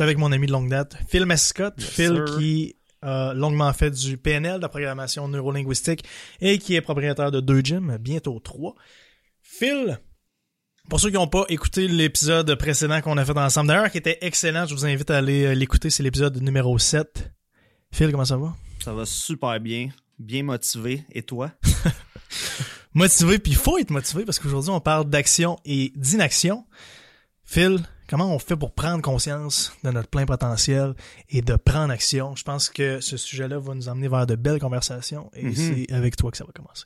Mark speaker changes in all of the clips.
Speaker 1: suis avec mon ami de longue date, Phil Mascott.
Speaker 2: Yes,
Speaker 1: Phil
Speaker 2: sir.
Speaker 1: qui a longuement fait du PNL, de la programmation neurolinguistique, et qui est propriétaire de deux gyms, bientôt trois. Phil, pour ceux qui n'ont pas écouté l'épisode précédent qu'on a fait ensemble, d'ailleurs, qui était excellent, je vous invite à aller euh, l'écouter, c'est l'épisode numéro 7. Phil, comment ça va?
Speaker 2: Ça va super bien, bien motivé. Et toi?
Speaker 1: Motivé, puis il faut être motivé parce qu'aujourd'hui, on parle d'action et d'inaction. Phil, comment on fait pour prendre conscience de notre plein potentiel et de prendre action? Je pense que ce sujet-là va nous emmener vers de belles conversations et
Speaker 2: Mhm.
Speaker 1: c'est avec toi que ça va commencer.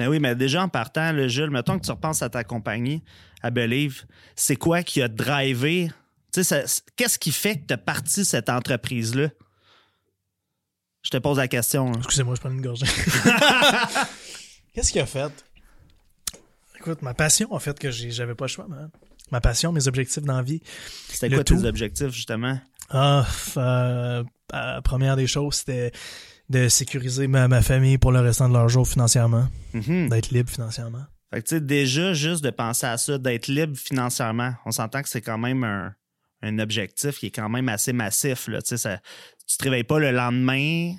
Speaker 2: Ben oui, mais déjà en partant, le Jules, mettons que tu repenses à ta compagnie, à Believe, c'est quoi qui a drivé? Qu'est-ce qui fait que tu as parti cette entreprise-là? Je te pose la question. là.
Speaker 1: Excusez-moi, je prends une gorgée. Qu'est-ce qu'il a fait? Écoute, ma passion a fait que j'avais pas le choix, man. Ma passion, mes objectifs dans la vie.
Speaker 2: C'était quoi
Speaker 1: tout.
Speaker 2: tes objectifs, justement?
Speaker 1: Ah, euh, euh, première des choses, c'était de sécuriser ma, ma famille pour le restant de leur jour financièrement,
Speaker 2: Mhm.
Speaker 1: d'être libre financièrement.
Speaker 2: Fait que, tu sais, déjà, juste de penser à ça, d'être libre financièrement, on s'entend que c'est quand même un, un objectif qui est quand même assez massif. Là. Tu sais, ça- tu te réveilles pas le lendemain,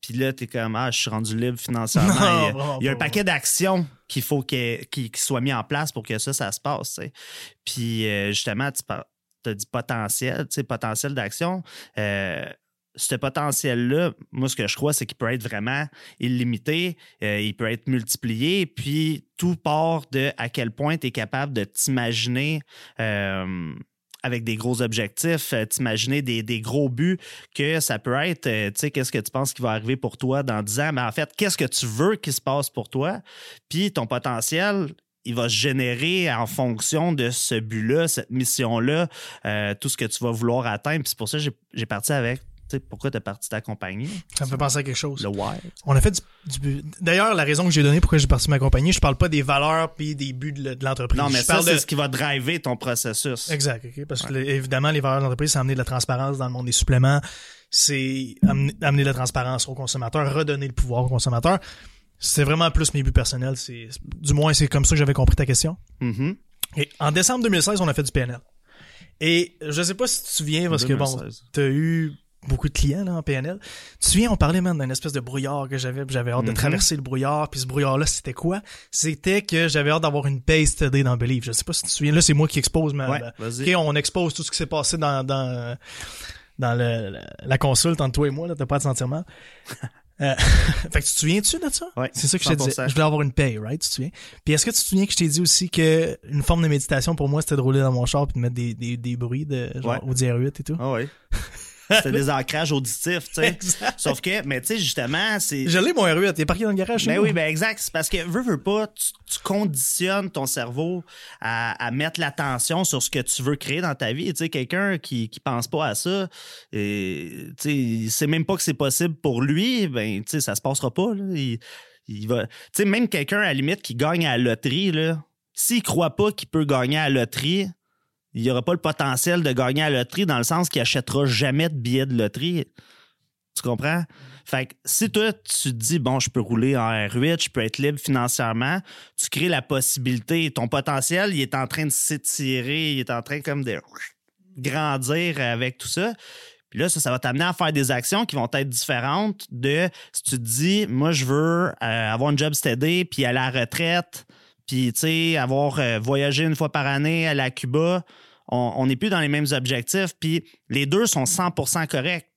Speaker 2: puis là, tu es comme, ah, je suis rendu libre financièrement.
Speaker 1: Non,
Speaker 2: il y a,
Speaker 1: vraiment
Speaker 2: il y a un paquet d'actions qu'il faut que- qui, qui soient mis en place pour que ça, ça se passe. Puis, euh, justement, tu as dit potentiel, potentiel d'action. Euh, ce potentiel-là, moi, ce que je crois, c'est qu'il peut être vraiment illimité, euh, il peut être multiplié, puis tout part de à quel point tu es capable de t'imaginer avec des gros objectifs, euh, t'imaginer des, des gros buts, que ça peut être, euh, tu sais, qu'est-ce que tu penses qui va arriver pour toi dans 10 ans, mais en fait, qu'est-ce que tu veux qu'il se passe pour toi, puis ton potentiel, il va se générer en fonction de ce but-là, cette mission-là, euh, tout ce que tu vas vouloir atteindre. Puis c'est pour ça que j'ai- j'ai parti avec, tu sais, pourquoi tu es parti d'accompagner,
Speaker 1: Ça me fait penser à quelque chose.
Speaker 2: le why?
Speaker 1: On a fait du, D'ailleurs, la raison que j'ai donnée pourquoi j'ai parti ma compagnie, je parle pas des valeurs puis des buts de, l'entreprise.
Speaker 2: Non, mais
Speaker 1: je
Speaker 2: ça,
Speaker 1: parle
Speaker 2: c'est
Speaker 1: de...
Speaker 2: ce qui va driver ton processus.
Speaker 1: Exact. Parce que évidemment, les valeurs de l'entreprise, c'est amener de la transparence dans le monde des suppléments, c'est amener, amener de la transparence aux consommateurs, redonner le pouvoir aux consommateurs. C'est vraiment plus mes buts personnels. C'est du moins c'est comme ça que j'avais compris ta question.
Speaker 2: Mhm.
Speaker 1: Et en décembre 2016, on a fait du PNL. Et je sais pas si tu te souviens parce que bon,
Speaker 2: 2016.
Speaker 1: t'as eu beaucoup de clients là, en PNL. Tu te souviens, on parlait même d'un espèce de brouillard que j'avais, puis j'avais hâte de
Speaker 2: Mhm.
Speaker 1: traverser le brouillard, puis ce brouillard-là, c'était quoi? C'était que j'avais hâte d'avoir une base study dans Believe. Je sais pas si tu te souviens, là, c'est moi qui expose ma,
Speaker 2: Ouais,
Speaker 1: on expose tout ce qui s'est passé dans, dans, dans le, la, la consulte entre toi et moi, là, t'as pas à te sentir mal. Euh, fait que tu te souviens-tu de ça?
Speaker 2: Ouais,
Speaker 1: C'est ça que je disais.
Speaker 2: 100%.
Speaker 1: Je voulais avoir une paye, right? Tu te souviens? Puis est-ce que tu te souviens que je t'ai dit aussi que une forme de méditation pour moi, c'était de rouler dans mon char puis de mettre des, des, des bruits de genre
Speaker 2: Ouais.
Speaker 1: Audi R8 et tout?
Speaker 2: Ah oui. C'était des ancrages auditifs, tu sais. Sauf que, mais tu sais, justement, c'est.
Speaker 1: Je l'ai mon R8, il est parqué dans le garage. chez
Speaker 2: Ben oui, ben exact. C'est parce que, veux, veux pas, tu, tu conditionnes ton cerveau à, à mettre l'attention sur ce que tu veux créer dans ta vie. Tu sais, quelqu'un qui, qui pense pas à ça, et, tu sais, il sait même pas que c'est possible pour lui, ben, tu sais, ça se passera pas, là. Il, il va. Tu sais, même quelqu'un, à la limite, qui gagne à la loterie, là, s'il croit pas qu'il peut gagner à la loterie, il n'y aura pas le potentiel de gagner à la loterie dans le sens qu'il achètera jamais de billets de loterie. Tu comprends? Fait si toi, tu te dis, bon, je peux rouler en R8, je peux être libre financièrement, tu crées la possibilité. Ton potentiel, il est en train de s'étirer, il est en train comme de grandir avec tout ça. Puis là, ça, ça va t'amener à faire des actions qui vont être différentes de si tu te dis, moi, je veux euh, avoir un job steady, puis à la retraite, puis, tu sais, avoir euh, voyagé une fois par année à la Cuba. On n'est plus dans les mêmes objectifs, puis les deux sont 100% corrects.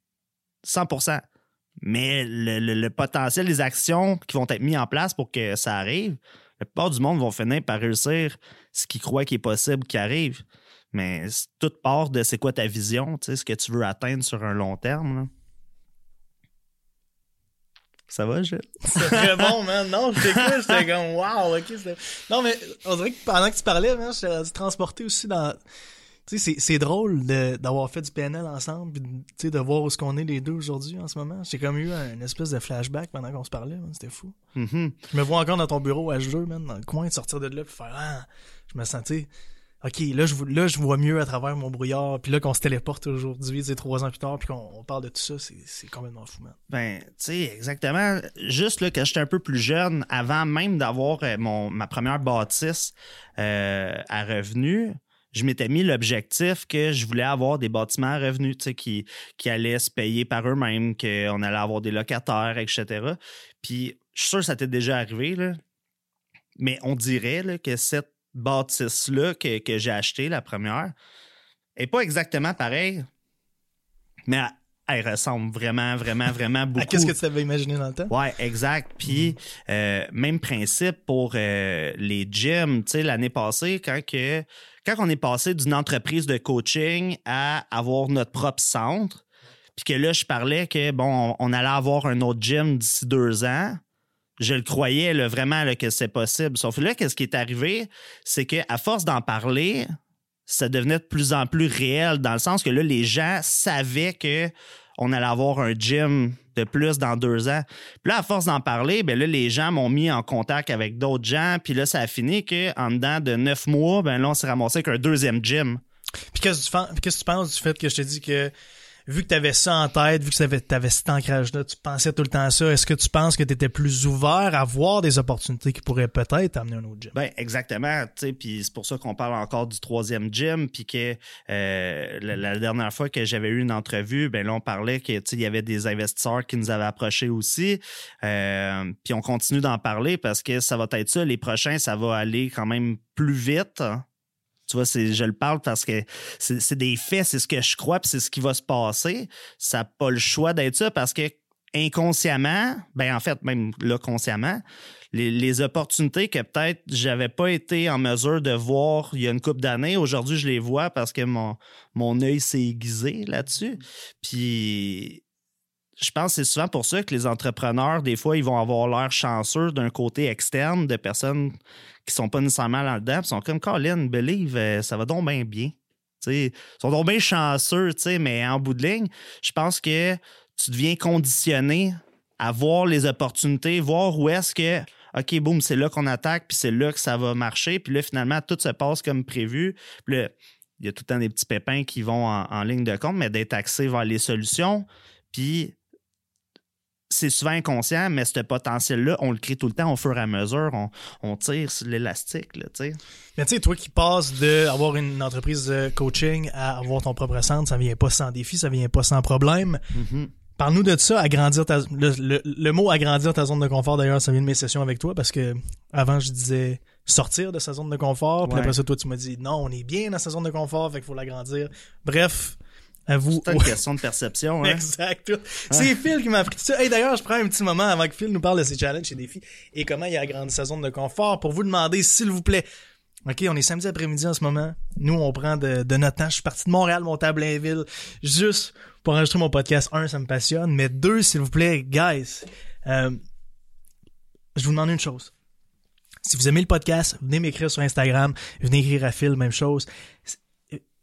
Speaker 2: 100%. Mais le, le- potentiel des actions qui vont être mises en place pour que ça arrive, la plupart du monde vont finir par réussir ce qu'ils croient qu'il est possible qui arrive. Mais tout part de c'est quoi ta vision, ce que tu veux atteindre sur un long terme. Ça va, Gilles?
Speaker 1: C'est très bon, man. Non, je t'écoute, j'étais comme, wow, ok. Non, mais on dirait que pendant que tu parlais, man, j'étais rendu transporté aussi dans. Tu sais, c'est- drôle de- d'avoir fait du PNL ensemble, puis de- tu sais, de voir où est-ce qu'on est les deux aujourd'hui en ce moment. J'ai comme eu un espèce de flashback pendant qu'on se parlait. C'était fou.
Speaker 2: Mhm.
Speaker 1: Je me vois encore dans ton bureau H2, man, dans le coin, de sortir de là, puis faire, ah, je me sentais. OK, là je, là, je vois mieux à travers mon brouillard. Puis là, qu'on se téléporte aujourd'hui, tu sais, trois ans plus tard, puis qu'on on parle de tout ça, c'est complètement fou, man.
Speaker 2: Ben, tu sais, exactement. Juste là, quand j'étais un peu plus jeune, avant même d'avoir euh, mon ma première bâtisse euh, à revenus, je m'étais mis l'objectif que je voulais avoir des bâtiments à revenus qui, qui allaient se payer par eux-mêmes, qu'on allait avoir des locataires, etc. Puis je suis sûr que ça t'est déjà arrivé, là. mais on dirait que cette bâtisse-là que, que j'ai achetée, la première, est pas exactement pareille, mais elle ressemble vraiment, vraiment, vraiment beaucoup.
Speaker 1: Qu'est-ce que tu avais imaginé dans le temps?
Speaker 2: Ouais, exact. Puis, euh, même principe pour euh, les gyms. Tu sais, l'année passée, quand, que, quand on est passé d'une entreprise de coaching à avoir notre propre centre, puis que là, je parlais que, bon, on, allait avoir un autre gym d'ici deux ans, je le croyais vraiment que c'est possible. Sauf que là, qu'est-ce qui est arrivé, c'est qu'à force d'en parler, ça devenait de plus en plus réel dans le sens que là, les gens savaient que on allait avoir un gym de plus dans deux ans. Puis là, à force d'en parler, ben là, les gens m'ont mis en contact avec d'autres gens. Puis là, ça a fini qu'en dedans de neuf mois, ben là, on s'est ramassé avec un deuxième gym.
Speaker 1: Puis qu'est-ce que tu penses du fait que je te dis que vu que tu avais ça en tête, vu que tu avais, cet ancrage-là, tu pensais tout le temps à ça, est-ce que tu penses que tu étais plus ouvert à voir des opportunités qui pourraient peut-être amener un autre gym?
Speaker 2: Ben, exactement. C'est pour ça qu'on parle encore du troisième gym. Puis que euh, la, dernière fois que j'avais eu une entrevue, ben là, on parlait qu'il y avait des investisseurs qui nous avaient approchés aussi. Euh, puis on continue d'en parler parce que ça va être ça. Les prochains, ça va aller quand même plus vite. Tu vois, je le parle parce que c'est des faits, c'est ce que je crois, puis c'est ce qui va se passer. Ça n'a pas le choix d'être ça parce que inconsciemment, ben en fait, même là, consciemment, les, opportunités que peut-être j'avais pas été en mesure de voir il y a une couple d'années, aujourd'hui, je les vois parce que mon, mon œil s'est aiguisé là-dessus. Puis je pense que c'est souvent pour ça que les entrepreneurs, des fois, ils vont avoir l'air chanceux d'un côté externe de personnes qui sont pas nécessairement là-dedans. Ils sont comme Colin, believe, euh, ça va donc bien bien. ils sont donc bien chanceux, mais en bout de ligne, je pense que tu deviens conditionné à voir les opportunités, voir où est-ce que, OK, boum, c'est là qu'on attaque, puis c'est là que ça va marcher. Puis là, finalement, tout se passe comme prévu. Puis là, il y a tout le temps des petits pépins qui vont en, en ligne de compte, mais d'être axé vers les solutions. Puis c'est souvent inconscient, mais ce potentiel-là, on le crée tout le temps au fur et à mesure. On, tire sur l'élastique, tu sais.
Speaker 1: Mais tu sais, toi qui passes d'avoir une entreprise de coaching à avoir ton propre centre, ça vient pas sans défi, ça vient pas sans problème. Mm-hmm. Parle-nous de ça, agrandir ta, le, mot agrandir ta zone de confort, d'ailleurs, ça vient de mes sessions avec toi parce que avant, je disais sortir de sa zone de confort. Puis après ça, toi, tu m'as dit non, on est bien dans sa zone de confort, fait qu'il faut l'agrandir. Bref,
Speaker 2: c'est une question de perception. Hein?
Speaker 1: exact. C'est Phil qui m'a appris ça. Hey, d'ailleurs, je prends un petit moment avant que Phil nous parle de ses challenges et défis et comment il a agrandi sa zone de confort pour vous demander, s'il vous plaît. OK, on est samedi après-midi en ce moment. Nous, on prend de, notre temps. Je suis parti de Montréal, à Blainville, juste pour enregistrer mon podcast. Un, ça me passionne. Mais deux, s'il vous plaît, guys, euh, je vous demande une chose. Si vous aimez le podcast, venez m'écrire sur Instagram, venez écrire à Phil, même chose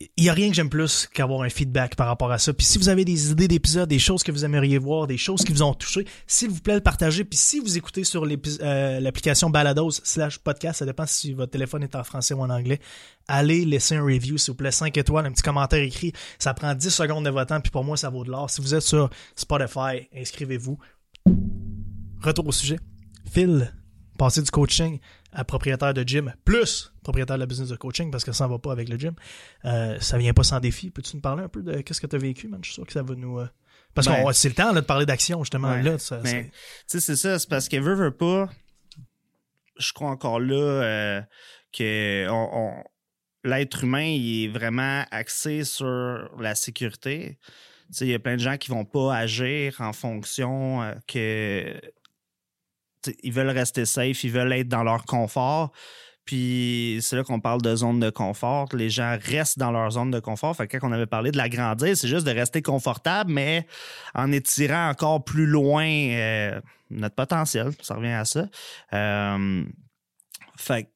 Speaker 1: il y a rien que j'aime plus qu'avoir un feedback par rapport à ça. Puis si vous avez des idées d'épisodes, des choses que vous aimeriez voir, des choses qui vous ont touché, s'il vous plaît, le partagez. Puis si vous écoutez sur euh, l'application Balados slash podcast, ça dépend si votre téléphone est en français ou en anglais, allez laisser un review, s'il vous plaît, 5 étoiles, un petit commentaire écrit. Ça prend 10 secondes de votre temps, puis pour moi, ça vaut de l'or. Si vous êtes sur Spotify, inscrivez-vous. Retour au sujet. Phil, passez du coaching à propriétaire de gym, plus propriétaire de la business de coaching, parce que ça ne va pas avec le gym, euh, ça vient pas sans défi. Peux-tu nous parler un peu de qu'est-ce que tu as vécu, man? Je suis sûr que ça va nous... Euh, parce que ben, c'est le temps de parler d'action, justement. là,
Speaker 2: ben, c'est ça, c'est parce que veut, veut pas, je crois encore là euh, que l'être humain il est vraiment axé sur la sécurité. Il y a plein de gens qui vont pas agir en fonction euh, ils veulent rester safe, ils veulent être dans leur confort. Puis c'est là qu'on parle de zone de confort. Les gens restent dans leur zone de confort. Fait que quand on avait parlé de l'agrandir, c'est juste de rester confortable, mais en étirant encore plus loin euh, notre potentiel. Ça revient à ça. Euh, fait que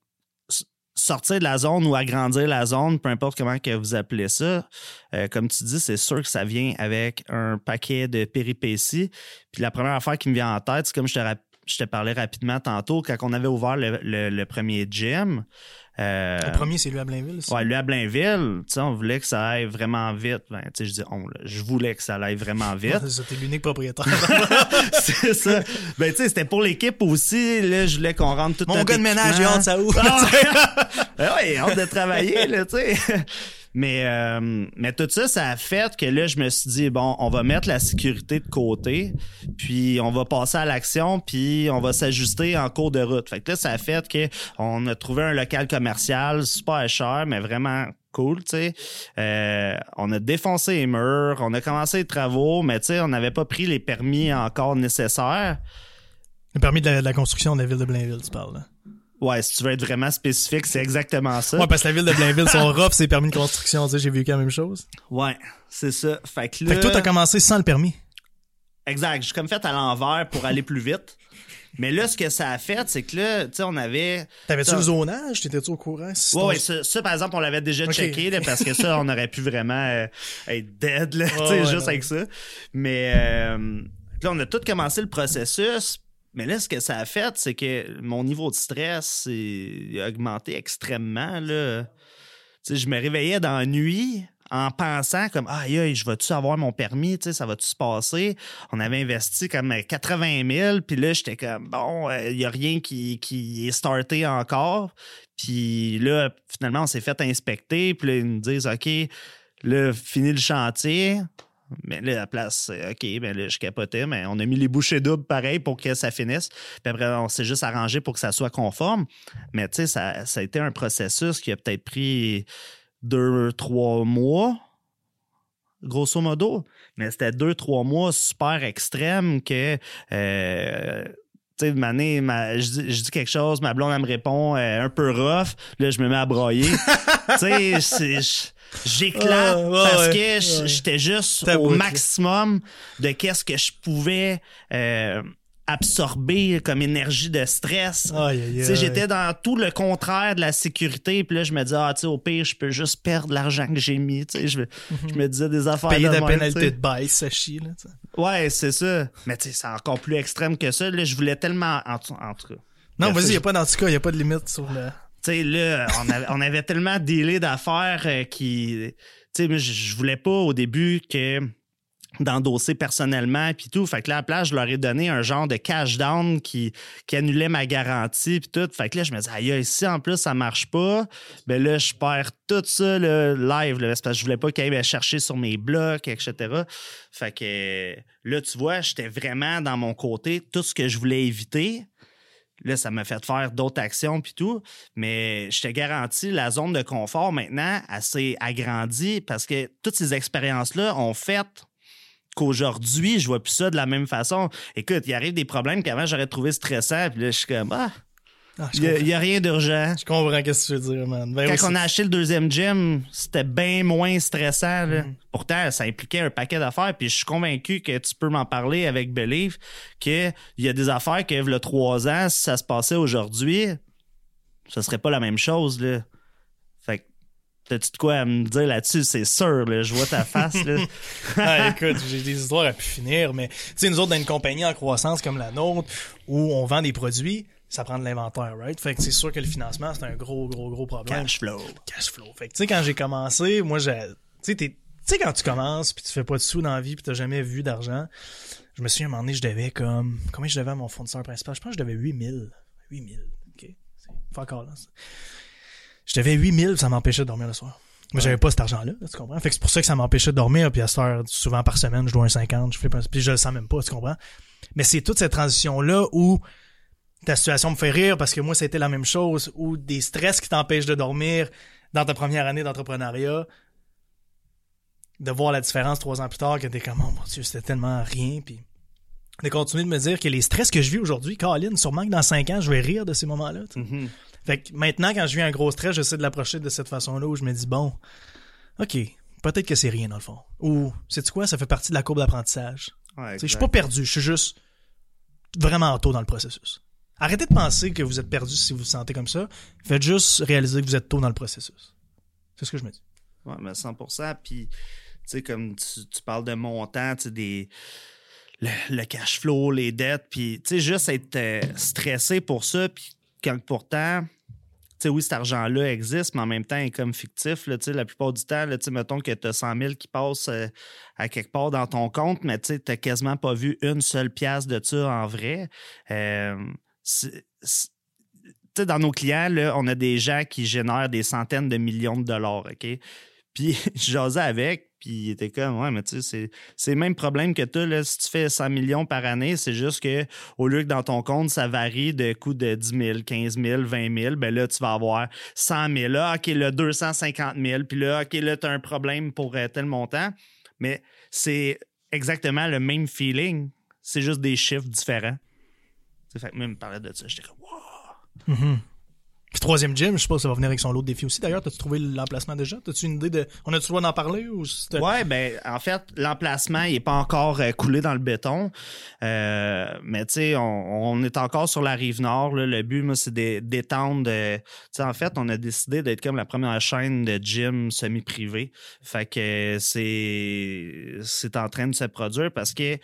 Speaker 2: sortir de la zone ou agrandir la zone, peu importe comment que vous appelez ça, euh, comme tu dis, c'est sûr que ça vient avec un paquet de péripéties. Puis la première affaire qui me vient en tête, c'est comme je te rappelle je te parlais rapidement tantôt, quand on avait ouvert le, premier gym.
Speaker 1: Euh, le premier, c'est lui à Blainville.
Speaker 2: Oui, lui à Blainville. On voulait que ça aille vraiment vite. Ben, je dis on, je voulais que ça aille vraiment vite.
Speaker 1: C'était l'unique propriétaire.
Speaker 2: c'est ça. Ben, tu sais, c'était pour l'équipe aussi. Là, je voulais qu'on rentre tout
Speaker 1: Mon gars de ménage, j'ai hâte, ça ouvre.
Speaker 2: Ah! oui, hâte de travailler, là, tu sais. Mais, euh, mais tout ça, ça a fait que là, je me suis dit, bon, on va mettre la sécurité de côté, puis on va passer à l'action, puis on va s'ajuster en cours de route. Fait que là, ça a fait qu'on a trouvé un local commercial super cher, mais vraiment cool, tu sais. Euh, on a défoncé les murs, on a commencé les travaux, mais tu sais, on n'avait pas pris les permis encore nécessaires.
Speaker 1: Le permis de la, construction de la ville de Blainville, tu parles, là.
Speaker 2: Ouais, si tu veux être vraiment spécifique, c'est exactement ça.
Speaker 1: Ouais, parce que la ville de Blainville sont rough, c'est permis de construction, tu sais, j'ai vu quand même chose.
Speaker 2: Ouais, c'est ça. Fait que là...
Speaker 1: Fait que toi, t'as commencé sans le permis.
Speaker 2: Exact. J'ai comme fait à l'envers pour aller plus vite. Mais là, ce que ça a fait, c'est que là, tu sais, on avait.
Speaker 1: T'avais-tu le zonage? T'étais-tu au courant?
Speaker 2: ouais, ouais ça, par exemple, on l'avait déjà checké, là, parce que ça, on aurait pu vraiment euh, être dead, là, tu sais, juste avec ça. Mais euh, là, on a tout commencé le processus. Mais là, ce que ça a fait, c'est que mon niveau de stress a augmenté extrêmement. Là. je me réveillais dans la nuit en pensant comme aïe aïe je vais-tu avoir mon permis? Ça va-tu se passer? On avait investi comme 80 000 puis là j'étais comme bon il euh, n'y a rien qui, qui est starté encore puis là finalement on s'est fait inspecter puis là ils nous disent ok là fini le chantier mais là, la place, OK, ben là, je capotais, mais on a mis les bouchées doubles pareil pour que ça finisse. Puis après, on s'est juste arrangé pour que ça soit conforme. Mais tu sais, ça, ça a été un processus qui a peut-être pris deux, trois mois, grosso modo. Mais c'était deux, trois mois super extrêmes que. Euh, tu sais, année, je, dis, quelque chose, ma blonde, elle me répond euh, un peu rough. Là, je me mets à broyer. tu sais, J'éclate parce que j'étais juste au maximum de qu'est-ce que je pouvais euh, absorber comme énergie de stress. J'étais dans tout le contraire de la sécurité. Puis là, je me disais, ah, au pire, je peux juste perdre l'argent que j'ai mis. Je, je me disais des affaires
Speaker 1: Payer de la pénalité de baisse, ça chie. Là,
Speaker 2: ouais, c'est ça. Mais c'est encore plus extrême que ça. Là, je voulais tellement... En, tout cas...
Speaker 1: Non, vas-y, il n'y a pas d'antica, il n'y a pas de limite sur le
Speaker 2: sais, là, on avait, tellement dealé d'affaires euh, qui. Tu sais, je voulais pas au début que d'endosser personnellement puis tout. Fait que là à la place je leur ai donné un genre de cash down qui, annulait ma garantie puis tout. Fait que là je me disais aïe ici en plus ça marche pas ben là je perds tout ça le live parce que je voulais pas qu'ils aillent chercher sur mes blocs etc fait que là tu vois j'étais vraiment dans mon côté tout ce que je voulais éviter Là, ça m'a fait faire d'autres actions puis tout. Mais je te garantis, la zone de confort maintenant, elle s'est agrandie parce que toutes ces expériences-là ont fait qu'aujourd'hui, je vois plus ça de la même façon. Écoute, il arrive des problèmes qu'avant j'aurais trouvé stressants, puis là, je suis comme, ah, ah, il n'y a, rien d'urgent.
Speaker 1: Je comprends ce que tu veux dire, man.
Speaker 2: Ben Quand on a acheté le deuxième gym, c'était bien moins stressant. Mm. Pourtant, ça impliquait un paquet d'affaires. Puis je suis convaincu que tu peux m'en parler avec Believe, qu'il y a des affaires que le trois ans, si ça se passait aujourd'hui, ce serait pas la même chose. Là. Fait que T'as-tu de quoi à me dire là-dessus? C'est sûr, là, je vois ta face. Là.
Speaker 1: ah, écoute, j'ai des histoires à pu finir, mais tu sais, nous autres, dans une compagnie en croissance comme la nôtre, où on vend des produits, ça prend de l'inventaire, right? Fait que c'est sûr que le financement, c'est un gros, gros, gros problème.
Speaker 2: Cash flow.
Speaker 1: Cash flow. Fait que tu sais, quand j'ai commencé, moi, j'ai. Tu sais, tu sais, quand tu commences, puis tu fais pas de sous dans la vie, puis t'as jamais vu d'argent, je me suis à un moment donné, je devais comme. Combien je devais à mon fournisseur principal? Je pense que je devais 8000. 8000. OK? C'est encore là. Je devais 8000, ça m'empêchait de dormir le soir. Mais j'avais pas cet argent-là, tu comprends? Fait que c'est pour ça que ça m'empêchait de dormir, puis à cette heure, souvent par semaine, je dois un 50, je fais pas, puis je le sens même pas, tu comprends? Mais c'est toute cette transition-là où ta situation me fait rire parce que moi, c'était la même chose, ou des stress qui t'empêchent de dormir dans ta première année d'entrepreneuriat, de voir la différence trois ans plus tard que t'es comme, oh mon Dieu, c'était tellement rien, puis de continuer de me dire que les stress que je vis aujourd'hui, Colin, sûrement que dans cinq ans, je vais rire de ces moments-là. Mm-hmm. Fait que maintenant, quand je vis un gros stress, j'essaie de l'approcher de cette façon-là où je me dis, bon, OK, peut-être que c'est rien dans le fond. Ou, c'est quoi, ça fait partie de la courbe d'apprentissage. je suis pas perdu, je suis juste vraiment tôt dans le processus. Arrêtez de penser que vous êtes perdu si vous vous sentez comme ça. Faites juste réaliser que vous êtes tôt dans le processus. C'est ce que je me dis.
Speaker 2: Oui, mais 100%. Puis, tu sais, comme tu, parles de montant, tu sais, des. Le, cash flow, les dettes, puis, tu sais, juste être euh, stressé pour ça, puis quand pourtant, tu sais, oui, cet argent-là existe, mais en même temps, il est comme fictif. Là, la plupart du temps, là, mettons que tu as 100 000 qui passent euh, à quelque part dans ton compte, mais tu n'as quasiment pas vu une seule pièce de ça en vrai. Euh, dans nos clients, là, on a des gens qui génèrent des centaines de millions de dollars, OK? Puis j'osais avec, puis il était comme, ouais, mais tu sais, c'est le même problème que toi, si tu fais 100 millions par année, c'est juste que au lieu que dans ton compte, ça varie de coût de 10 000, 15 000, 20 000, ben là, tu vas avoir 100 000. Là, OK, là, 250 000, puis là, OK, là, tu as un problème pour euh, tel montant. Mais c'est exactement le même feeling, c'est juste des chiffres différents. Fait que même me parlait de ça, j'étais comme, wow!
Speaker 1: Mm-hmm. Puis troisième gym, je sais pas ça va venir avec son lot de défis aussi. D'ailleurs, as-tu trouvé l'emplacement déjà? As-tu une idée de. On a-tu le droit d'en parler ou
Speaker 2: Ouais, ben en fait, l'emplacement il est pas encore euh, coulé dans le béton. Euh, mais tu sais, on, est encore sur la rive nord. Là. Le but, moi, c'est d'étendre. Euh, tu sais, en fait, on a décidé d'être comme la première chaîne de gym semi-privé. Fait que c'est c'est en train de se produire parce que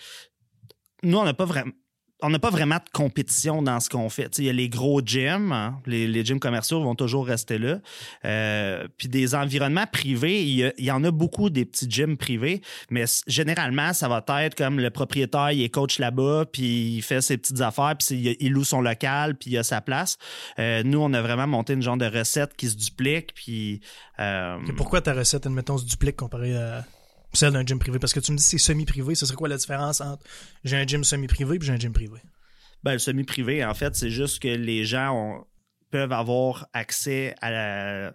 Speaker 2: nous, on n'a pas vraiment on n'a pas vraiment de compétition dans ce qu'on fait. Il y a les gros gyms, hein. les, gyms commerciaux vont toujours rester là. Euh, puis des environnements privés, il y, en a beaucoup des petits gyms privés, mais généralement, ça va être comme le propriétaire, il est coach là-bas, puis il fait ses petites affaires, puis il, loue son local, puis il a sa place. Euh, nous, on a vraiment monté une genre de recette qui se duplique, puis...
Speaker 1: Euh, pourquoi ta recette, admettons, se duplique comparée à celle d'un gym privé? Parce que tu me dis c'est semi-privé. Ce serait quoi la différence entre j'ai un gym semi-privé et j'ai un gym privé?
Speaker 2: Ben, le semi-privé, en fait, c'est juste que les gens peuvent avoir accès à la,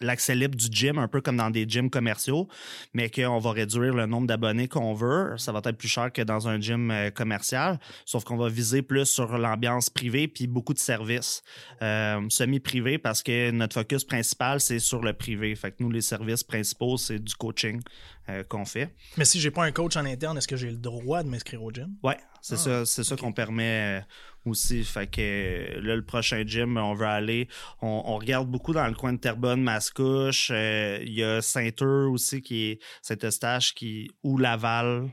Speaker 2: l'accès libre du gym, un peu comme dans des gyms commerciaux, mais qu'on va réduire le nombre d'abonnés qu'on veut. Ça va être plus cher que dans un gym euh, commercial, sauf qu'on va viser plus sur l'ambiance privée puis beaucoup de services euh, semi-privés parce que notre focus principal, c'est sur le privé. Fait que nous, les services principaux, c'est du coaching euh, qu'on fait.
Speaker 1: Mais si j'ai pas un coach en interne, est-ce que j'ai le droit de m'inscrire au gym?
Speaker 2: Ouais, c'est ah, ça, c'est ça qu'on permet aussi. Fait que là, le prochain gym, on veut aller. On, regarde beaucoup dans le coin de Terrebonne, Mascouche. Euh, il y a Saint-Eux aussi qui est Saint-Eustache qui ou Laval.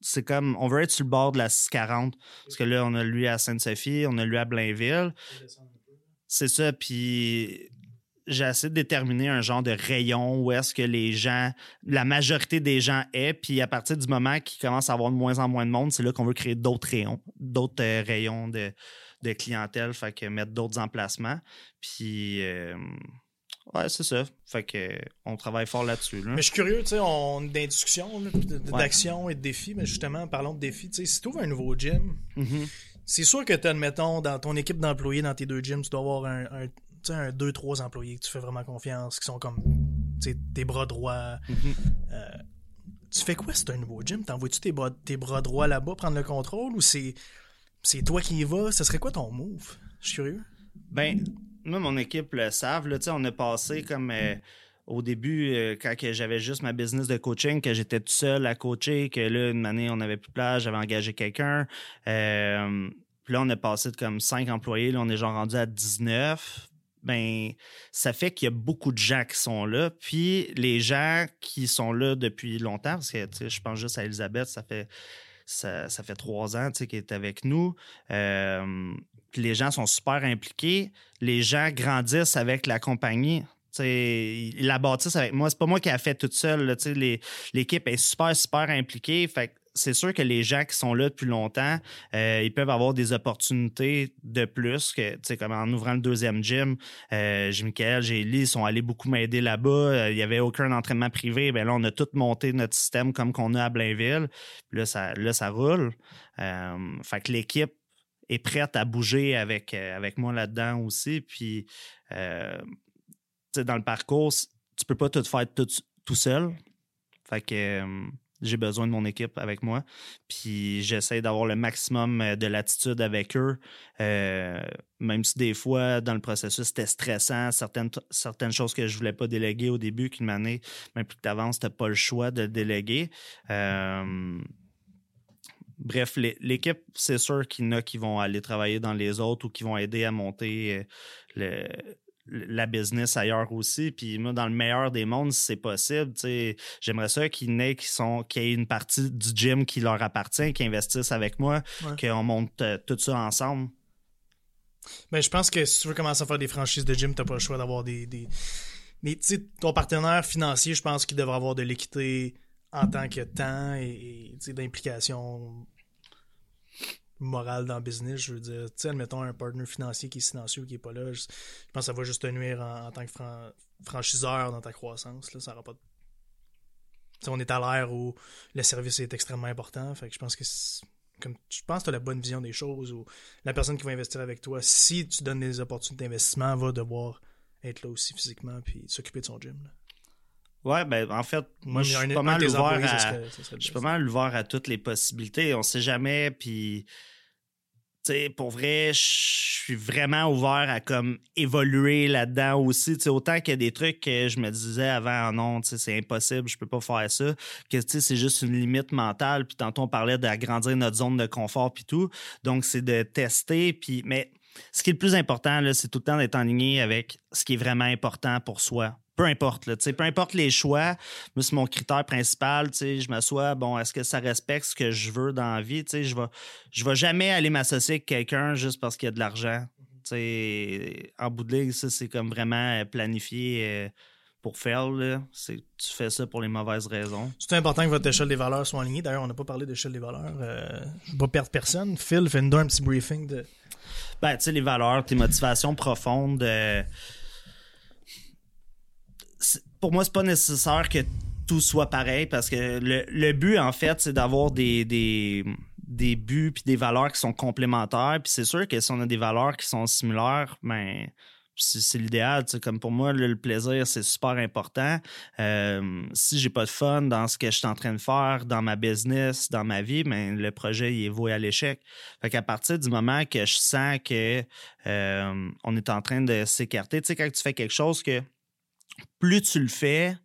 Speaker 2: C'est comme on veut être sur le bord de la 640 parce que là on a lui à Sainte-Sophie, on a lui à Blainville. C'est ça puis j'ai essayé de déterminer un genre de rayon où est-ce que les gens, la majorité des gens est, puis à partir du moment qu'ils commencent à avoir de moins en moins de monde, c'est là qu'on veut créer d'autres rayons, d'autres euh, rayons de, clientèle, fait que mettre d'autres emplacements. Puis euh, ouais, c'est ça. Fait que on travaille fort là-dessus.
Speaker 1: Mais je suis curieux, tu sais, on est discussion, d'action et de défis, mais justement, parlons de défis, tu sais, si tu ouvres un nouveau gym, mm-hmm. c'est sûr que tu admettons, dans ton équipe d'employés dans tes deux gyms, tu dois avoir un un, deux, trois employés que tu fais vraiment confiance, qui sont comme tes bras droits. Mm-hmm. Euh, tu fais quoi c'est un nouveau gym? T'envoies-tu tes bras, tes bras droits là-bas prendre le contrôle ou c'est, c'est toi qui y vas? Ce serait quoi ton move? Je suis curieux.
Speaker 2: Ben, moi, mon équipe le savent. Là, on a passé comme. Euh, au début, euh, quand j'avais juste ma business de coaching, que j'étais tout seul à coacher, que là, une année, on n'avait plus de place, j'avais engagé quelqu'un. puis là, on a passé de comme 5 employés, là, on est genre rendu à 19 ben ça fait qu'il y a beaucoup de gens qui sont là. Puis les gens qui sont là depuis longtemps, parce que je pense juste à Elisabeth, ça fait ça, fait trois ans qu'elle est avec nous. Euh, les gens sont super impliqués. Les gens grandissent avec la compagnie. ils la bâtissent avec moi. C'est pas moi qui a fait toute seule. L'équipe est super, super impliquée. Fait c'est sûr que les gens qui sont là depuis longtemps, euh, ils peuvent avoir des opportunités de plus que, comme en ouvrant le deuxième gym, euh, j'ai Michael, j'ai ils sont allés beaucoup m'aider là-bas. Euh, il n'y avait aucun entraînement privé. Ben là, on a tout monté notre système comme qu'on a à Blainville. Là, ça, là, ça roule. fait que l'équipe est prête à bouger avec, avec moi là-dedans aussi. Puis, dans le parcours, tu peux pas tout faire tout, tout seul. Fait que j'ai besoin de mon équipe avec moi. Puis j'essaie d'avoir le maximum euh, de latitude avec eux. Euh, même si des fois, dans le processus, c'était stressant, certaines, certaines choses que je voulais pas déléguer au début, qu'une année, même plus que tu avances, tu pas le choix de déléguer. Euh, bref, l'équipe, c'est sûr qu'il y en a qui vont aller travailler dans les autres ou qui vont aider à monter le, la business ailleurs aussi. Puis moi, dans le meilleur des mondes, si c'est possible, j'aimerais ça qu'il y ait qui sont qu'il y ait une partie du gym qui leur appartient, qui investissent avec moi, qu'on monte euh, tout ça ensemble.
Speaker 1: Ben, je pense que si tu veux commencer à faire des franchises de gym, t'as pas le choix d'avoir des. des... Mais ton partenaire financier, je pense qu'il devrait avoir de l'équité en tant que temps et, et d'implication morale dans le business. Je veux dire, tu sais, admettons un partenaire financier qui est silencieux, qui est pas là. Je, pense que ça va juste te nuire en, tant que franchiseur dans ta croissance. Là, ça aura pas on est à l'ère où le service est extrêmement important. Fait que je pense que comme je pense que tu as la bonne vision des choses ou la personne qui va investir avec toi, si tu donnes des opportunités d'investissement, va devoir être là aussi physiquement puis s'occuper de son gym.
Speaker 2: Ouais, ben en fait, moi je suis pas mal ouvert à, je suis pas mal ouvert à toutes les possibilités. On sait jamais, puis tu sais, pour vrai, je suis vraiment ouvert à comme évoluer là-dedans aussi. Tu sais, autant qu'il y a des trucs que je me disais avant, non, tu sais, c'est impossible, je peux pas faire ça. Que tu sais, c'est juste une limite mentale. Puis tantôt on parlait d'agrandir notre zone de confort puis tout. Donc c'est de tester. Puis mais ce qui est le plus important c'est tout le temps d'être en ligne avec ce qui est vraiment important pour soi peu importe, là, peu importe les choix, c'est mon critère principal, je m'assois, bon, est-ce que ça respecte ce que je veux dans la vie, je vais, je vais jamais aller m'associer avec quelqu'un juste parce qu'il y a de l'argent. En bout de ligne, ça, c'est comme vraiment planifié euh, pour faire. Tu fais ça pour les mauvaises raisons.
Speaker 1: C'est important que votre échelle des valeurs soit alignée. D'ailleurs, on n'a pas parlé d'échelle des valeurs. Euh, je ne vais pas perdre personne. Phil, fais-nous un petit briefing de...
Speaker 2: Ben, tu sais, les valeurs, tes motivations profondes... Euh, pour moi, c'est pas nécessaire que tout soit pareil parce que le, but, en fait, c'est d'avoir des, des, des buts puis des valeurs qui sont complémentaires. Puis c'est sûr que si on a des valeurs qui sont similaires, ben c'est l'idéal. Comme pour moi, le, plaisir, c'est super important. Euh, si j'ai pas de fun dans ce que je suis en train de faire, dans ma business, dans ma vie, ben, le projet il est voué à l'échec. Fait qu'à partir du moment que je sens que euh, on est en train de s'écarter, tu sais, quand tu fais quelque chose que plus tu le fais,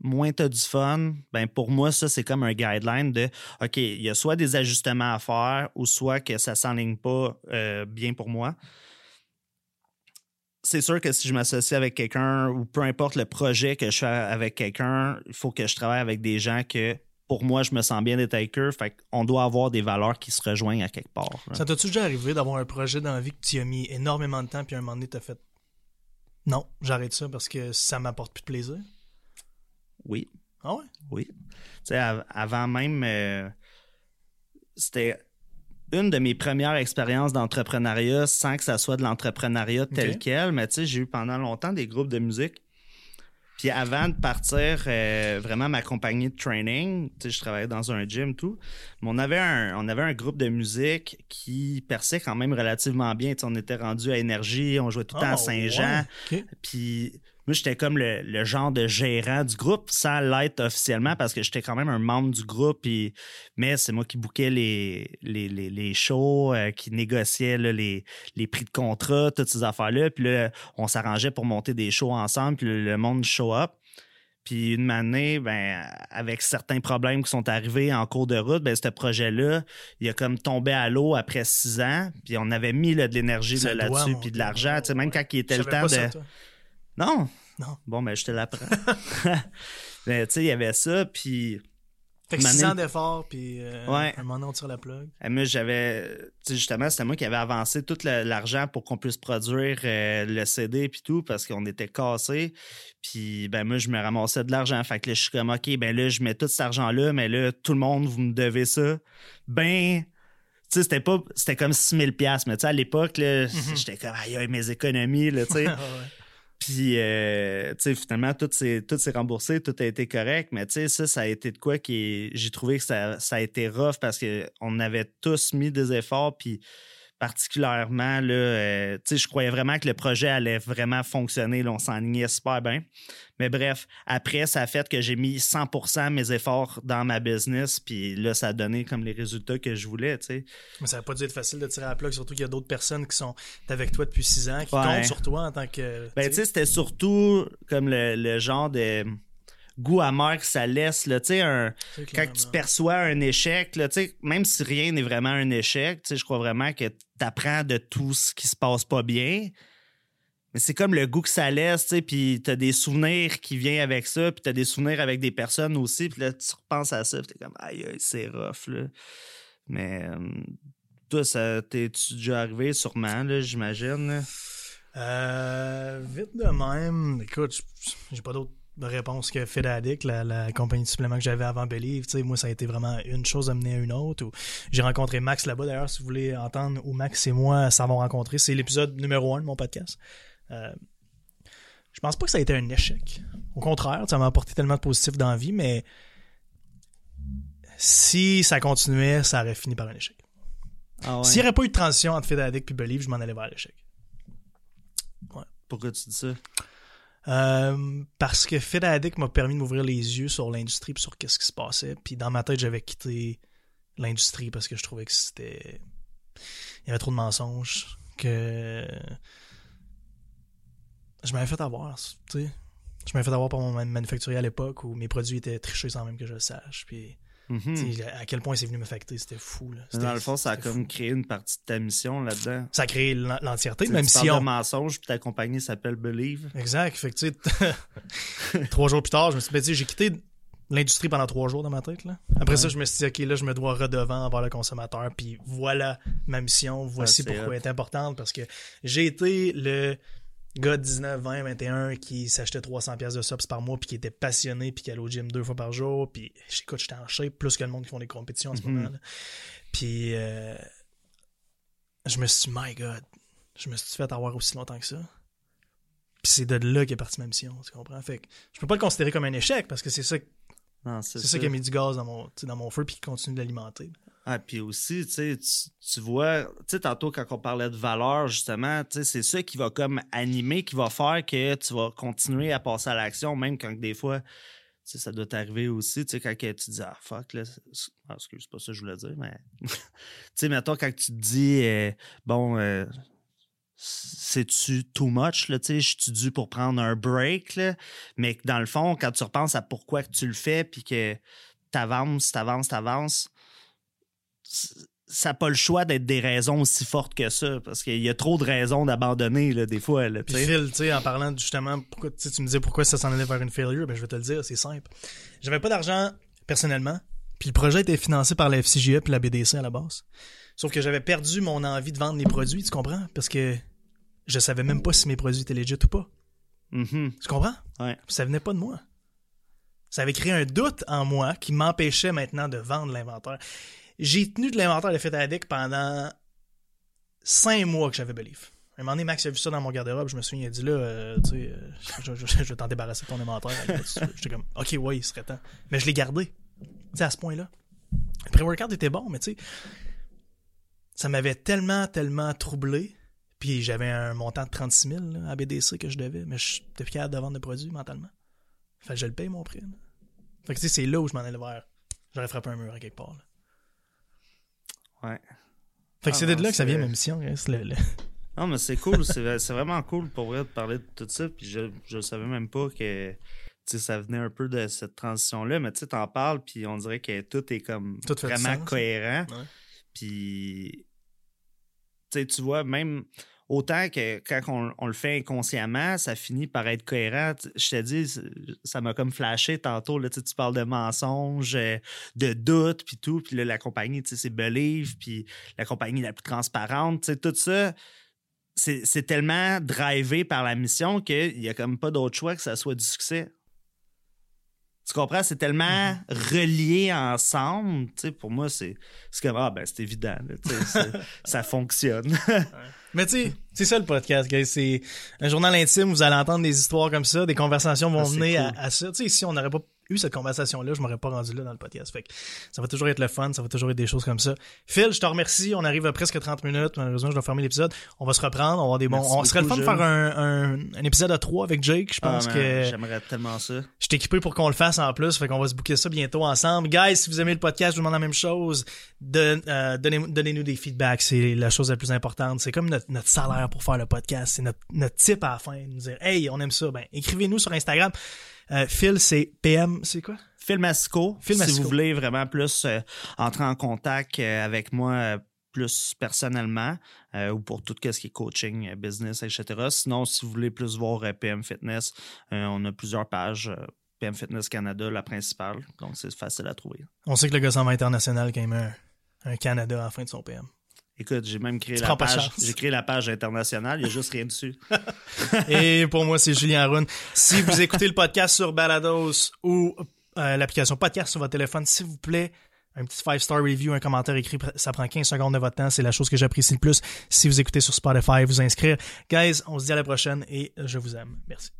Speaker 2: moins tu as du fun, ben pour moi, ça, c'est comme un guideline de OK, il y a soit des ajustements à faire ou soit que ça ne s'enligne pas euh, bien pour moi. C'est sûr que si je m'associe avec quelqu'un ou peu importe le projet que je fais avec quelqu'un, il faut que je travaille avec des gens que pour moi, je me sens bien d'être avec eux. Fait qu'on doit avoir des valeurs qui se rejoignent à quelque part.
Speaker 1: Ça t'as-tu déjà arrivé d'avoir un projet dans la vie que tu as mis énormément de temps puis à un moment donné, tu as fait non, j'arrête ça parce que ça m'apporte plus de plaisir.
Speaker 2: Oui.
Speaker 1: Ah ouais?
Speaker 2: Oui. Tu sais, avant même, euh, c'était une de mes premières expériences d'entrepreneuriat sans que ça soit de l'entrepreneuriat tel quel, mais tu sais, j'ai eu pendant longtemps des groupes de musique puis avant de partir euh, vraiment ma compagnie de training, je travaillais dans un gym tout, mais on avait un on avait un groupe de musique qui perçait quand même relativement bien, on était rendu à énergie, on jouait tout le temps à ah, Saint-Jean. Puis moi, j'étais comme le, genre de gérant du groupe sans l'être officiellement parce que j'étais quand même un membre du groupe. mais c'est moi qui bouquais les, les, les, shows, euh, qui négociais les, les prix de contrat, toutes ces affaires-là. Puis là, on s'arrangeait pour monter des shows ensemble, puis le, monde show up. Puis une année, ben, avec certains problèmes qui sont arrivés en cours de route, ben, ce projet-là, il a comme tombé à l'eau après six ans. Puis on avait mis de l'énergie là-dessus, puis de l'argent. Même quand il était le temps de. Non?
Speaker 1: Non.
Speaker 2: Bon, ben, je te l'apprends. mais tu sais, il y avait ça, puis.
Speaker 1: Fait que 6 ans d'efforts, puis euh, ouais. un moment on tire la plug.
Speaker 2: Et moi, j'avais. Tu sais, justement, c'était moi qui avais avancé tout l'argent pour qu'on puisse produire euh, le CD puis tout, parce qu'on était cassés. Puis, ben, moi, je me ramassais de l'argent. Fait que là, je suis comme, OK, ben là, je mets tout cet argent-là, mais là, tout le monde, vous me devez ça. Ben. Tu sais, c'était pas. C'était comme 6000$, mais tu sais, à l'époque, là, mm-hmm. j'étais comme, aïe, mes économies, là, tu sais. Puis, euh, tu sais, finalement, tout s'est, remboursé, tout a été correct. Mais, tu sais, ça, ça a été de quoi qui. J'ai trouvé que ça, ça a été rough parce qu'on avait tous mis des efforts. Puis, particulièrement, là, euh, je croyais vraiment que le projet allait vraiment fonctionner. Là, on s'enlignait super bien. Mais bref, après, ça a fait que j'ai mis 100% mes efforts dans ma business. Puis là, ça a donné comme les résultats que je voulais. sais.
Speaker 1: Mais ça n'a pas dû être facile de tirer à la plug, surtout qu'il y a d'autres personnes qui sont avec toi depuis six ans, qui comptent sur toi en tant que.
Speaker 2: Ben, tu sais, c'était surtout comme le genre de goût amer que ça laisse. Là, un, quand tu perçois un échec, là, même si rien n'est vraiment un échec, je crois vraiment que tu apprends de tout ce qui se passe pas bien. Mais c'est comme le goût que ça laisse, puis tu as des souvenirs qui viennent avec ça, puis tu as des souvenirs avec des personnes aussi, puis là, tu repenses à ça, puis t'es comme, aïe, c'est rough, là. Mais euh, toi, ça t'es-tu déjà arrivé, sûrement, là, j'imagine?
Speaker 1: Euh, vite de même. Écoute, j'ai pas d'autres réponse que Fedadic, la, la compagnie de suppléments que j'avais avant Believe. Tu sais, moi, ça a été vraiment une chose amenée à une autre. Ou J'ai rencontré Max là-bas, d'ailleurs, si vous voulez entendre où Max et moi s'avons rencontré. C'est l'épisode numéro un de mon podcast. Euh, je pense pas que ça a été un échec. Au contraire, ça m'a apporté tellement de positif dans la vie, mais si ça continuait, ça aurait fini par un échec.
Speaker 2: Ah ouais.
Speaker 1: S'il n'y aurait pas eu de transition entre Fedadic et Believe, je m'en allais vers l'échec.
Speaker 2: Pourquoi tu dis ça?
Speaker 1: Euh, parce que Fed m'a permis de m'ouvrir les yeux sur l'industrie et sur qu'est-ce qui se passait. Puis dans ma tête, j'avais quitté l'industrie parce que je trouvais que c'était. Il y avait trop de mensonges. Que. Je m'avais fait avoir, tu sais. Je m'avais fait avoir par mon man- manufacturier à l'époque où mes produits étaient trichés sans même que je le sache. Puis,
Speaker 2: Mhm.
Speaker 1: tu à quel point c'est venu m'affecter, c'était fou. Là.
Speaker 2: Dans le fond, ça a comme
Speaker 1: fou.
Speaker 2: créé une partie de ta mission là-dedans.
Speaker 1: Ça a créé l'en- l'entièreté,
Speaker 2: Tu
Speaker 1: même
Speaker 2: tu
Speaker 1: si
Speaker 2: parles
Speaker 1: on.
Speaker 2: de mensonge, puis ta compagnie s'appelle Believe.
Speaker 1: Exact. Fait que, tu sais, trois jours plus tard, je me suis dit, ben, tu j'ai quitté l'industrie pendant trois jours dans ma tête. Là. Après
Speaker 2: Ouais.
Speaker 1: ça, je me suis dit, OK, là, je me dois redevant envers le consommateur. Puis voilà ma mission. Voici pourquoi
Speaker 2: hot.
Speaker 1: elle est importante. Parce que j'ai été le gars de 19, 20, 21 qui s'achetait 300 pièces de subs par mois puis qui était passionné puis qui allait au gym deux fois par jour. Puis j'écoute, j'étais en shape plus que le monde qui font des compétitions en ce
Speaker 2: Mhm.
Speaker 1: moment. là. Puis euh, je me suis dit, my God, je me suis fait avoir aussi longtemps que ça. Puis c'est de là qu'est partie ma mission, tu comprends? Fait que je peux pas le considérer comme un échec parce que c'est ça, c'est ça qui a mis du gaz dans mon, dans mon feu puis qui continue de l'alimenter.
Speaker 2: Ah, puis aussi, tu tu- vois, tantôt quand on parlait de valeur, justement, c'est ça qui va comme animer, qui va faire que tu vas continuer à passer à l'action, même quand des fois, ça doit t'arriver aussi, quand tu dis, ah, fuck, là, ah, pas ça que je voulais dire, mais, tu sais, mettons, quand tu te dis, euh, bon, euh, c'est-tu too much, là, tu je suis dû pour prendre un break, là, mais dans le fond, quand tu repenses à pourquoi tu le fais, puis que t'avances, t'avances, t'avances, ça n'a pas le choix d'être des raisons aussi fortes que ça, parce qu'il y a trop de raisons d'abandonner, là, des fois, là,
Speaker 1: Puis. Phil, tu sais, en parlant justement, pourquoi, tu me disais pourquoi ça s'en allait vers une failure, ben je vais te le dire, c'est simple. J'avais pas d'argent personnellement, puis le projet était financé par la FCGE puis la BDC à la base. Sauf que j'avais perdu mon envie de vendre les produits, tu comprends? Parce que je savais même pas si mes produits étaient legit ou pas.
Speaker 2: Mhm.
Speaker 1: Tu comprends?
Speaker 2: Ouais.
Speaker 1: Ça venait pas de moi. Ça avait créé un doute en moi qui m'empêchait maintenant de vendre l'inventaire. J'ai tenu de l'inventaire de Addict pendant cinq mois que j'avais Belief. Un moment donné, Max a vu ça dans mon garde-robe. Je me souviens, il a dit là, euh, tu sais, euh, je, vais t'en débarrasser de ton inventaire. J'étais comme, ok, ouais, il serait temps. Mais je l'ai gardé. Tu sais, à ce point-là. Le pré-workout était bon, mais tu sais, ça m'avait tellement, tellement troublé. Puis j'avais un montant de 36 000 là, à BDC que je devais, mais je n'étais plus capable de vendre des produits mentalement. Fait que je le paye mon prix. là. Fait que tu sais, c'est là où je m'en allais vers. J'aurais frappé un mur à quelque part. là.
Speaker 2: Ouais.
Speaker 1: Fait que
Speaker 2: Ah
Speaker 1: c'est de là que ça vient ma mission. hein, c'est le- le-
Speaker 2: Non, mais c'est cool, c'est vraiment cool pour vrai de parler de tout ça, puis je, je savais même pas que, ça venait un peu de cette transition-là, mais tu sais, t'en parles, puis on dirait que tout est comme
Speaker 1: Tout
Speaker 2: vraiment
Speaker 1: sens.
Speaker 2: cohérent.
Speaker 1: Ouais.
Speaker 2: Puis, tu sais, tu vois, même autant que quand on, on le fait inconsciemment, ça finit par être cohérent. Je te dis, ça m'a comme flashé tantôt. Là, tu sais, tu parles de mensonges, euh, de doutes, puis tout. Puis là, la compagnie, tu sais, c'est Believe, puis la compagnie la plus transparente. Tu sais, tout ça, c'est tellement drivé par la mission qu'il n'y a comme pas d'autre choix que ça soit du succès. Tu comprends? C'est tellement relié ensemble. Tu sais, pour moi, c'est comme, ah ben, c'est évident. là, tu sais, ça fonctionne.
Speaker 1: Mais tu sais, c'est ça le podcast, guys. C'est un journal intime, vous allez entendre des histoires comme ça, des conversations vont
Speaker 2: Ah,
Speaker 1: à,
Speaker 2: cool.
Speaker 1: à ça. Tu sais, si on n'aurait pas eu cette conversation-là, je m'aurais pas rendu là dans le podcast. Fait que ça va toujours être le fun, ça va toujours être des choses comme ça. Phil, je te remercie. On arrive à presque 30 minutes. Malheureusement, je dois fermer l'épisode. On va se reprendre. On va des bons.
Speaker 2: Merci
Speaker 1: on serait le fun de faire un, un, un épisode à 3 avec Jake. Je
Speaker 2: Ah,
Speaker 1: pense
Speaker 2: man,
Speaker 1: que
Speaker 2: J'aimerais tellement ça.
Speaker 1: je suis équipé pour qu'on le fasse en plus, fait qu'on va se booker ça bientôt ensemble. Guys, si vous aimez le podcast, je vous demande la même chose. De, euh, donnez, donnez-nous des feedbacks, c'est la chose la plus importante. C'est comme notre, notre salaire pour faire le podcast, c'est notre, notre type à la fin. Nous dire, hey, on aime ça. Ben, écrivez-nous sur Instagram. Euh, Phil, c'est PM, c'est quoi?
Speaker 2: Phil Masco,
Speaker 1: Phil
Speaker 2: si
Speaker 1: Masco.
Speaker 2: vous voulez vraiment plus euh, entrer en contact euh, avec moi plus personnellement euh, ou pour tout ce qui est coaching, business, etc. Sinon, si vous voulez plus voir PM Fitness, euh, on a plusieurs pages. euh, PM Fitness Canada, la principale. Donc, c'est facile à trouver.
Speaker 1: On sait que le gars s'en va international quand il met un, un Canada à la fin de son PM.
Speaker 2: Écoute, j'ai même créé
Speaker 1: Tu
Speaker 2: la page. J'ai créé la page internationale, il n'y a juste rien dessus.
Speaker 1: Et pour moi, c'est Julien Arun. Si vous écoutez le podcast sur Balados ou euh, l'application podcast sur votre téléphone, s'il vous plaît, un petit 5-star review, un commentaire écrit, ça prend 15 secondes de votre temps. C'est la chose que j'apprécie le plus. Si vous écoutez sur Spotify, vous inscrire. Guys, on se dit à la prochaine et je vous aime. Merci.